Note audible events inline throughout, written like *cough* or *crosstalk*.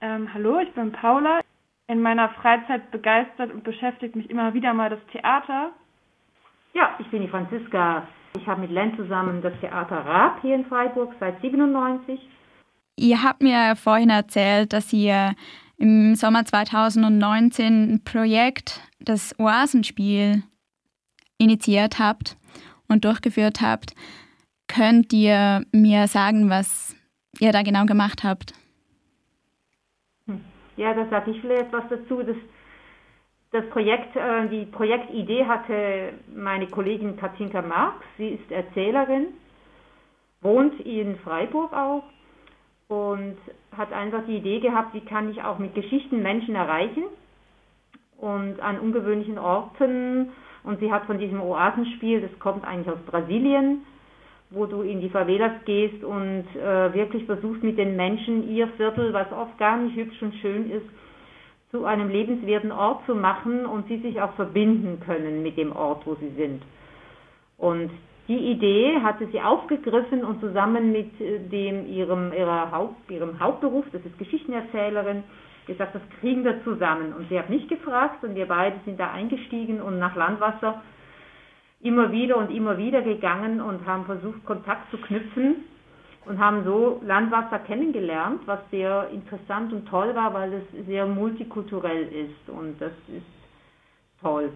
Ähm, hallo, ich bin Paula. In meiner Freizeit begeistert und beschäftigt mich immer wieder mal das Theater. Ja, ich bin die Franziska. Ich habe mit Len zusammen das Theater Raab hier in Freiburg seit 97. Ihr habt mir vorhin erzählt, dass ihr im Sommer 2019 ein Projekt, das Oasenspiel, initiiert habt und durchgeführt habt. Könnt ihr mir sagen, was ihr da genau gemacht habt? Ja, da sage ich vielleicht etwas dazu. Das, das Projekt, äh, die Projektidee hatte meine Kollegin Katinka Marx. Sie ist Erzählerin, wohnt in Freiburg auch und hat einfach die Idee gehabt, wie kann ich auch mit Geschichten Menschen erreichen und an ungewöhnlichen Orten. Und sie hat von diesem Oasenspiel, das kommt eigentlich aus Brasilien, wo du in die Favelas gehst und äh, wirklich versuchst mit den Menschen ihr Viertel, was oft gar nicht hübsch und schön ist, zu einem lebenswerten Ort zu machen und sie sich auch verbinden können mit dem Ort, wo sie sind. Und die Idee hatte sie aufgegriffen und zusammen mit äh, dem ihrem, ihrer Haupt, ihrem Hauptberuf, das ist Geschichtenerzählerin, gesagt, das kriegen wir zusammen. Und sie hat mich gefragt und wir beide sind da eingestiegen und nach Landwasser immer wieder und immer wieder gegangen und haben versucht, Kontakt zu knüpfen und haben so Landwasser kennengelernt, was sehr interessant und toll war, weil es sehr multikulturell ist und das ist toll.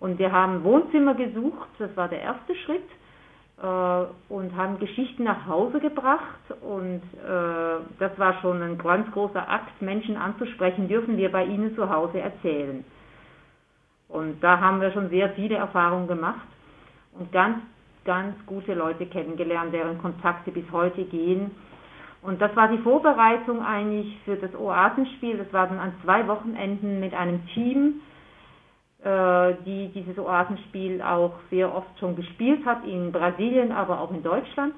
Und wir haben Wohnzimmer gesucht, das war der erste Schritt, äh, und haben Geschichten nach Hause gebracht. Und äh, das war schon ein ganz großer Akt, Menschen anzusprechen, dürfen wir bei ihnen zu Hause erzählen. Und da haben wir schon sehr viele Erfahrungen gemacht und ganz, ganz gute Leute kennengelernt, deren Kontakte bis heute gehen. Und das war die Vorbereitung eigentlich für das Oasenspiel. Das war dann an zwei Wochenenden mit einem Team äh, die dieses Oasenspiel auch sehr oft schon gespielt hat, in Brasilien, aber auch in Deutschland.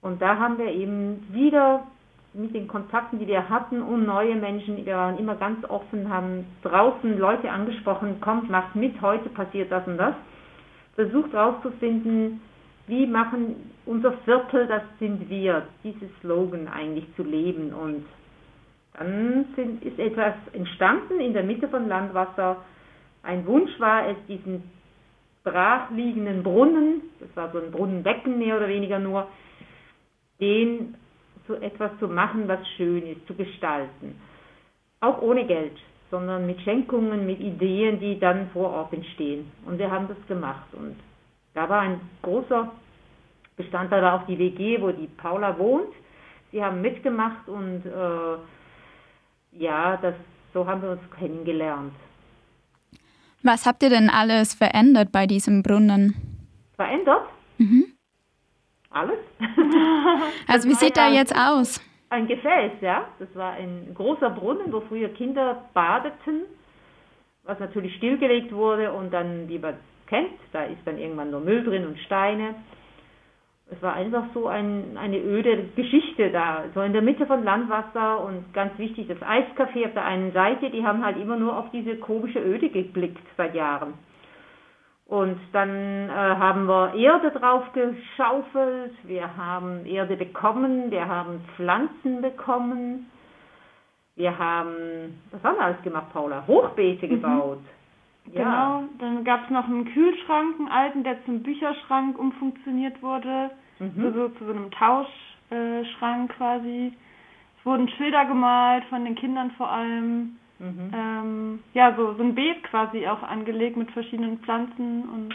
Und da haben wir eben wieder mit den Kontakten, die wir hatten und neue Menschen, wir waren immer ganz offen, haben draußen Leute angesprochen, kommt, macht mit, heute passiert das und das. Versucht herauszufinden, wie machen unser Viertel, das sind wir, dieses Slogan eigentlich zu leben. Und dann sind, ist etwas entstanden in der Mitte von Landwasser, ein Wunsch war es, diesen brachliegenden Brunnen, das war so ein Brunnenbecken mehr oder weniger nur, den zu etwas zu machen, was schön ist, zu gestalten. Auch ohne Geld, sondern mit Schenkungen, mit Ideen, die dann vor Ort entstehen. Und wir haben das gemacht. Und da war ein großer Bestandteil war auch die WG, wo die Paula wohnt. Sie haben mitgemacht und äh, ja, das, so haben wir uns kennengelernt. Was habt ihr denn alles verändert bei diesem Brunnen? Verändert? Mhm. Alles. *laughs* also wie sieht er jetzt aus? Ein Gefäß, ja. Das war ein großer Brunnen, wo früher Kinder badeten, was natürlich stillgelegt wurde und dann, wie man kennt, da ist dann irgendwann nur Müll drin und Steine es war einfach so ein, eine öde Geschichte da, so in der Mitte von Landwasser und ganz wichtig, das Eiscafé auf der einen Seite, die haben halt immer nur auf diese komische Öde geblickt seit Jahren. Und dann äh, haben wir Erde drauf geschaufelt, wir haben Erde bekommen, wir haben Pflanzen bekommen, wir haben, was haben wir alles gemacht, Paula? Hochbeete mhm. gebaut. Ja. Genau, dann gab es noch einen Kühlschrank, einen alten, der zum Bücherschrank umfunktioniert wurde, mhm. zu, so, zu so einem Tauschschrank äh, quasi. Es wurden Schilder gemalt, von den Kindern vor allem. Mhm. Ähm, ja, so, so ein Beet quasi auch angelegt mit verschiedenen Pflanzen und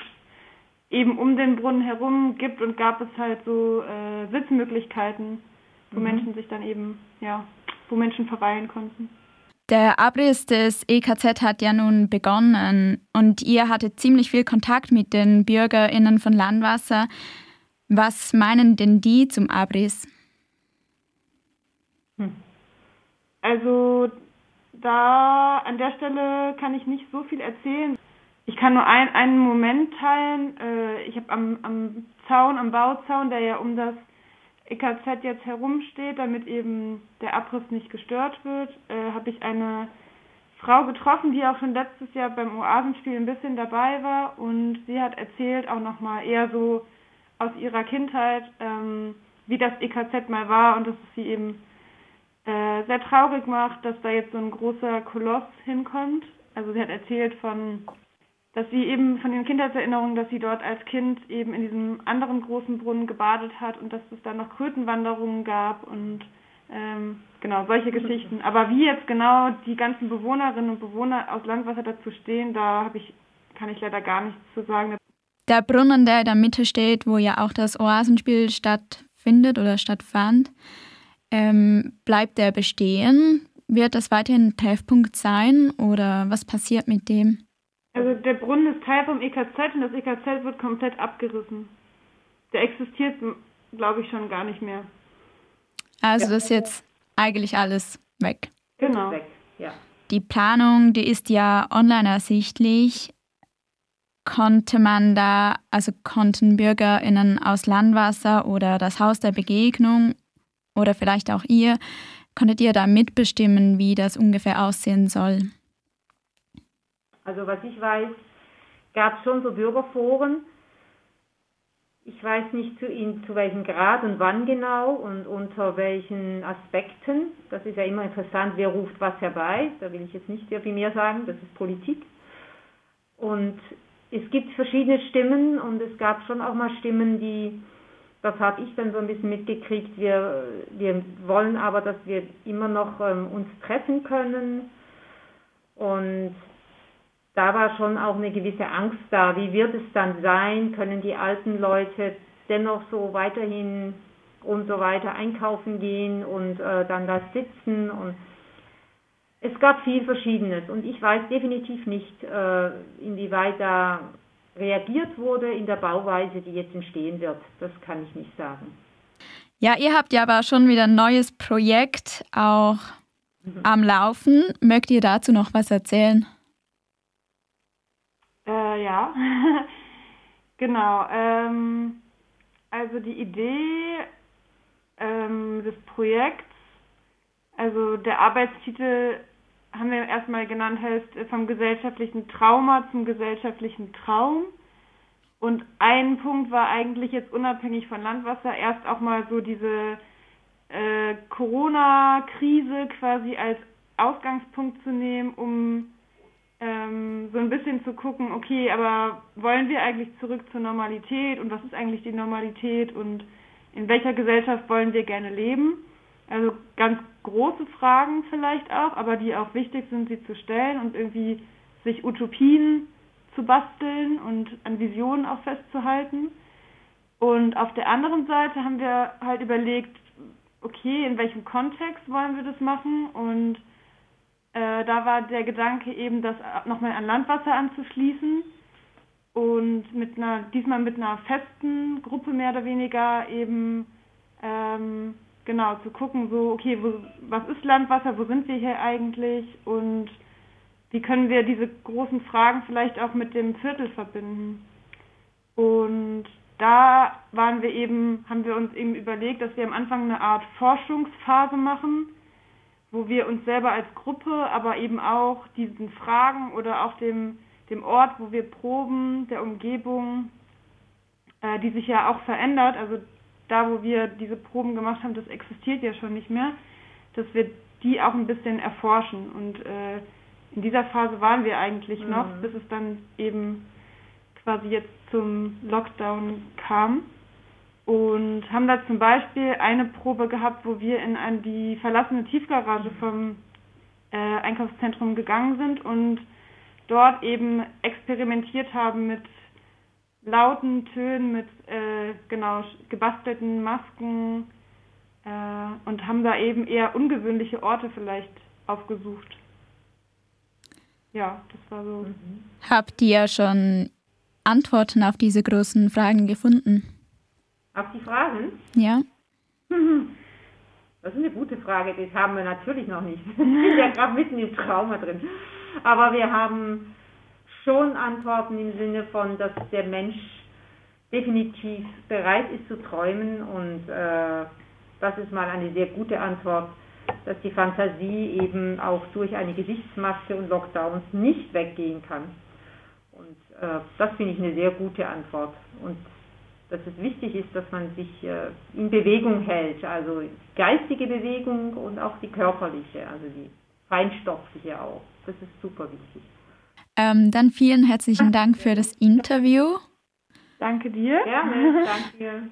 eben um den Brunnen herum gibt und gab es halt so äh, Sitzmöglichkeiten, wo mhm. Menschen sich dann eben, ja, wo Menschen verweilen konnten. Der Abriss des EKZ hat ja nun begonnen und ihr hattet ziemlich viel Kontakt mit den BürgerInnen von Landwasser. Was meinen denn die zum Abriss? Hm. Also da an der Stelle kann ich nicht so viel erzählen. Ich kann nur ein, einen Moment teilen. Äh, ich habe am, am Zaun, am Bauzaun, der ja um das EKZ jetzt herumsteht, damit eben der Abriss nicht gestört wird, äh, habe ich eine Frau getroffen, die auch schon letztes Jahr beim Oasenspiel ein bisschen dabei war und sie hat erzählt auch nochmal eher so aus ihrer Kindheit, ähm, wie das EKZ mal war und dass es sie eben äh, sehr traurig macht, dass da jetzt so ein großer Koloss hinkommt. Also sie hat erzählt von, dass sie eben von den Kindheitserinnerungen, dass sie dort als Kind eben in diesem anderen großen Brunnen gebadet hat und dass es da noch Krötenwanderungen gab und ähm, genau solche Geschichten. Aber wie jetzt genau die ganzen Bewohnerinnen und Bewohner aus Landwasser dazu stehen, da habe ich kann ich leider gar nichts zu sagen. Der Brunnen, der in der Mitte steht, wo ja auch das Oasenspiel stattfindet oder stattfand, ähm, bleibt der bestehen? Wird das weiterhin ein Treffpunkt sein oder was passiert mit dem? Also der Brunnen ist Teil vom EKZ und das EKZ wird komplett abgerissen. Der existiert, glaube ich, schon gar nicht mehr. Also das ist jetzt eigentlich alles weg. Genau. Die Planung, die ist ja online ersichtlich. Konnte man da, also konnten BürgerInnen aus Landwasser oder das Haus der Begegnung oder vielleicht auch ihr, konntet ihr da mitbestimmen, wie das ungefähr aussehen soll? Also was ich weiß, gab es schon so Bürgerforen. Ich weiß nicht zu, in, zu welchem Grad und wann genau und unter welchen Aspekten. Das ist ja immer interessant, wer ruft was herbei. Da will ich jetzt nicht sehr viel mehr sagen, das ist Politik. Und es gibt verschiedene Stimmen und es gab schon auch mal Stimmen, die das habe ich dann so ein bisschen mitgekriegt. Wir, wir wollen aber, dass wir immer noch ähm, uns treffen können. Und da war schon auch eine gewisse Angst da. Wie wird es dann sein? Können die alten Leute dennoch so weiterhin und so weiter einkaufen gehen und äh, dann da sitzen? Und es gab viel Verschiedenes. Und ich weiß definitiv nicht, äh, inwieweit da reagiert wurde in der Bauweise, die jetzt entstehen wird. Das kann ich nicht sagen. Ja, ihr habt ja aber schon wieder ein neues Projekt auch mhm. am Laufen. Mögt ihr dazu noch was erzählen? Äh, ja, *laughs* genau. Ähm, also die Idee ähm, des Projekts, also der Arbeitstitel haben wir erstmal genannt, heißt äh, vom gesellschaftlichen Trauma zum gesellschaftlichen Traum. Und ein Punkt war eigentlich jetzt unabhängig von Landwasser erst auch mal so diese äh, Corona-Krise quasi als Ausgangspunkt zu nehmen, um ähm, so ein bisschen zu gucken, okay, aber wollen wir eigentlich zurück zur Normalität und was ist eigentlich die Normalität und in welcher Gesellschaft wollen wir gerne leben? Also ganz große Fragen vielleicht auch, aber die auch wichtig sind, sie zu stellen und irgendwie sich Utopien zu basteln und an Visionen auch festzuhalten. Und auf der anderen Seite haben wir halt überlegt, okay, in welchem Kontext wollen wir das machen? Und äh, da war der Gedanke eben, das nochmal an Landwasser anzuschließen und mit einer, diesmal mit einer festen Gruppe mehr oder weniger eben ähm, genau, zu gucken, so, okay, wo, was ist Landwasser, wo sind wir hier eigentlich und wie können wir diese großen Fragen vielleicht auch mit dem Viertel verbinden. Und da waren wir eben, haben wir uns eben überlegt, dass wir am Anfang eine Art Forschungsphase machen, wo wir uns selber als Gruppe, aber eben auch diesen Fragen oder auch dem, dem Ort, wo wir proben, der Umgebung, äh, die sich ja auch verändert, also da, wo wir diese Proben gemacht haben, das existiert ja schon nicht mehr, dass wir die auch ein bisschen erforschen. Und äh, in dieser Phase waren wir eigentlich mhm. noch, bis es dann eben quasi jetzt zum Lockdown kam. Und haben da zum Beispiel eine Probe gehabt, wo wir in ein, die verlassene Tiefgarage vom äh, Einkaufszentrum gegangen sind und dort eben experimentiert haben mit lauten Tönen mit äh, genau gebastelten Masken äh, und haben da eben eher ungewöhnliche Orte vielleicht aufgesucht. Ja, das war so. Habt ihr schon Antworten auf diese großen Fragen gefunden? Auf die Fragen? Ja. *laughs* Das ist eine gute Frage, das haben wir natürlich noch nicht. *laughs* Wir sind ja gerade mitten im Trauma drin. Aber wir haben schon antworten im Sinne von, dass der Mensch definitiv bereit ist zu träumen und äh, das ist mal eine sehr gute Antwort, dass die Fantasie eben auch durch eine Gesichtsmaske und Lockdowns nicht weggehen kann. Und äh, das finde ich eine sehr gute Antwort. Und dass es wichtig ist, dass man sich äh, in Bewegung hält, also geistige Bewegung und auch die körperliche, also die feinstoffliche auch. Das ist super wichtig. Ähm, dann vielen herzlichen Dank für das Interview. Danke dir. Gerne, danke.